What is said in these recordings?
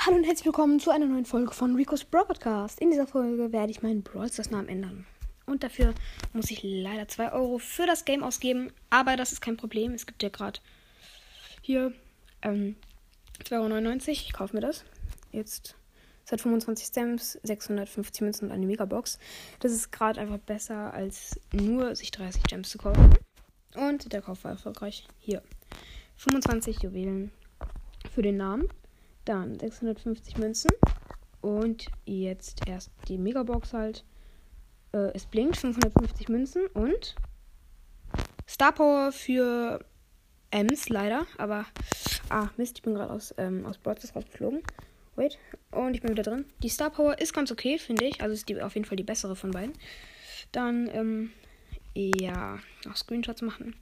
Hallo und herzlich willkommen zu einer neuen Folge von Rico's Brawl Podcast. In dieser Folge werde ich meinen Brawl Stars Namen ändern. Und dafür muss ich leider 2 Euro für das Game ausgeben. Aber das ist kein Problem. Es gibt ja gerade hier ähm, 2,99 Euro. Ich kaufe mir das. Jetzt seit 25 Stamps, 650 Münzen und eine Megabox. Das ist gerade einfach besser, als nur sich 30 Gems zu kaufen. Und der Kauf war erfolgreich. Hier. 25 Juwelen für den Namen. Dann 650 Münzen. Und jetzt erst die Megabox halt. Äh, es blinkt 550 Münzen und Star Power für Ems leider. Aber. Ah, Mist, ich bin gerade aus, ähm, aus Broadcast rausgeflogen. Wait. Und ich bin wieder drin. Die Star Power ist ganz okay, finde ich. Also ist die auf jeden Fall die bessere von beiden. Dann, ähm, ja, noch Screenshots machen.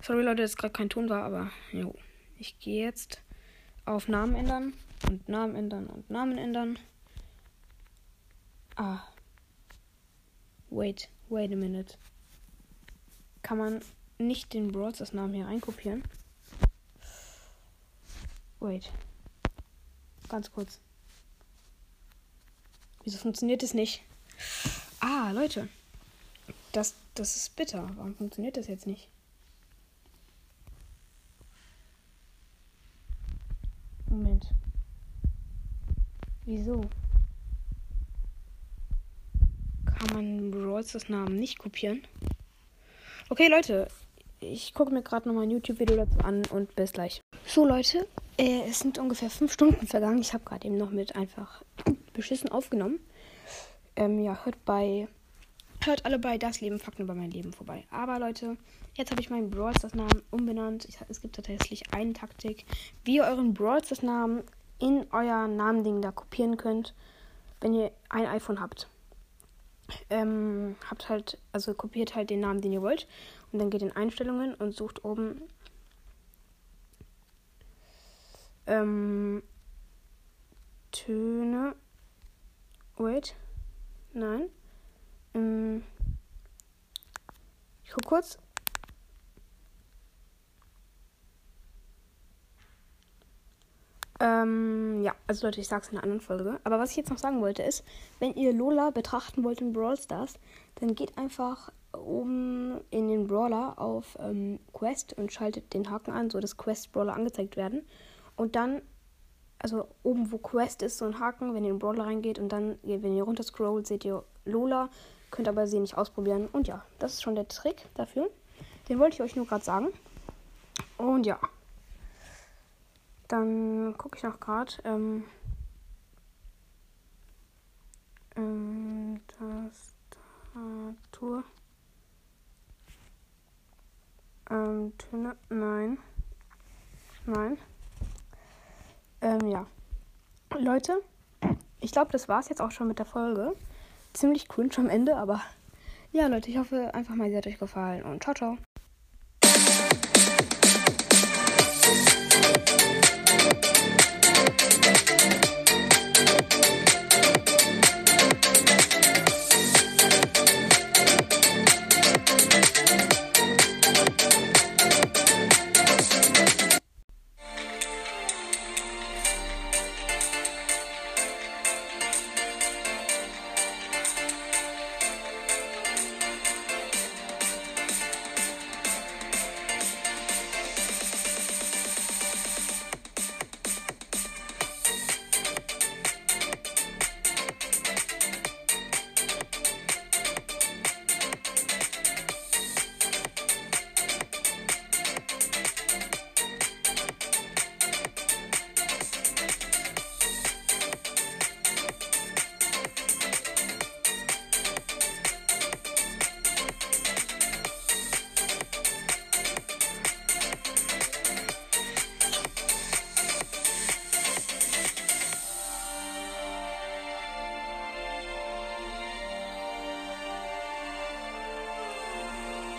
Sorry Leute, dass gerade kein Ton war, aber jo. Ich gehe jetzt auf Namen ändern und Namen ändern und Namen ändern. Ah. Wait, wait a minute. Kann man nicht den Brawlers Namen hier einkopieren? Wait. Ganz kurz. Wieso funktioniert das nicht? Ah, Leute. Das, das ist bitter. Warum funktioniert das jetzt nicht? Moment. Wieso? Kann man Brawls Namen nicht kopieren? Okay, Leute. Ich gucke mir gerade nochmal ein YouTube-Video dazu an und bis gleich. So, Leute. Äh, es sind ungefähr fünf Stunden vergangen. Ich habe gerade eben noch mit einfach beschissen aufgenommen. Ähm, ja, hört bei. Hört alle bei Das Leben Fakten über mein Leben vorbei. Aber Leute, Jetzt habe ich meinen Brawl Stars Namen umbenannt. Ich, es gibt tatsächlich eine Taktik, wie ihr euren Brawl Stars Namen in euer Namending da kopieren könnt, wenn ihr ein iPhone habt. Ähm, habt halt, also kopiert halt den Namen, den ihr wollt. Und dann geht in Einstellungen und sucht oben ähm, Töne. Wait. Nein. Ähm, ich guck kurz. Ähm, ja, also Leute, ich sag's in einer anderen Folge. Aber was ich jetzt noch sagen wollte ist, wenn ihr Lola betrachten wollt in Brawl Stars, dann geht einfach oben in den Brawler auf ähm, Quest und schaltet den Haken an, so dass Quest Brawler angezeigt werden. Und dann, also oben wo Quest ist, so ein Haken, wenn ihr in den Brawler reingeht und dann, wenn ihr runter scrollt, seht ihr Lola, könnt aber sie nicht ausprobieren. Und ja, das ist schon der Trick dafür. Den wollte ich euch nur gerade sagen. Und ja. Dann gucke ich noch gerade. Ähm, ähm, Tastatur. Ähm, Töne. Nein. Nein. Ähm, ja. Leute, ich glaube, das war es jetzt auch schon mit der Folge. Ziemlich cringe am Ende, aber ja, Leute, ich hoffe einfach mal, sie hat euch gefallen und ciao, ciao.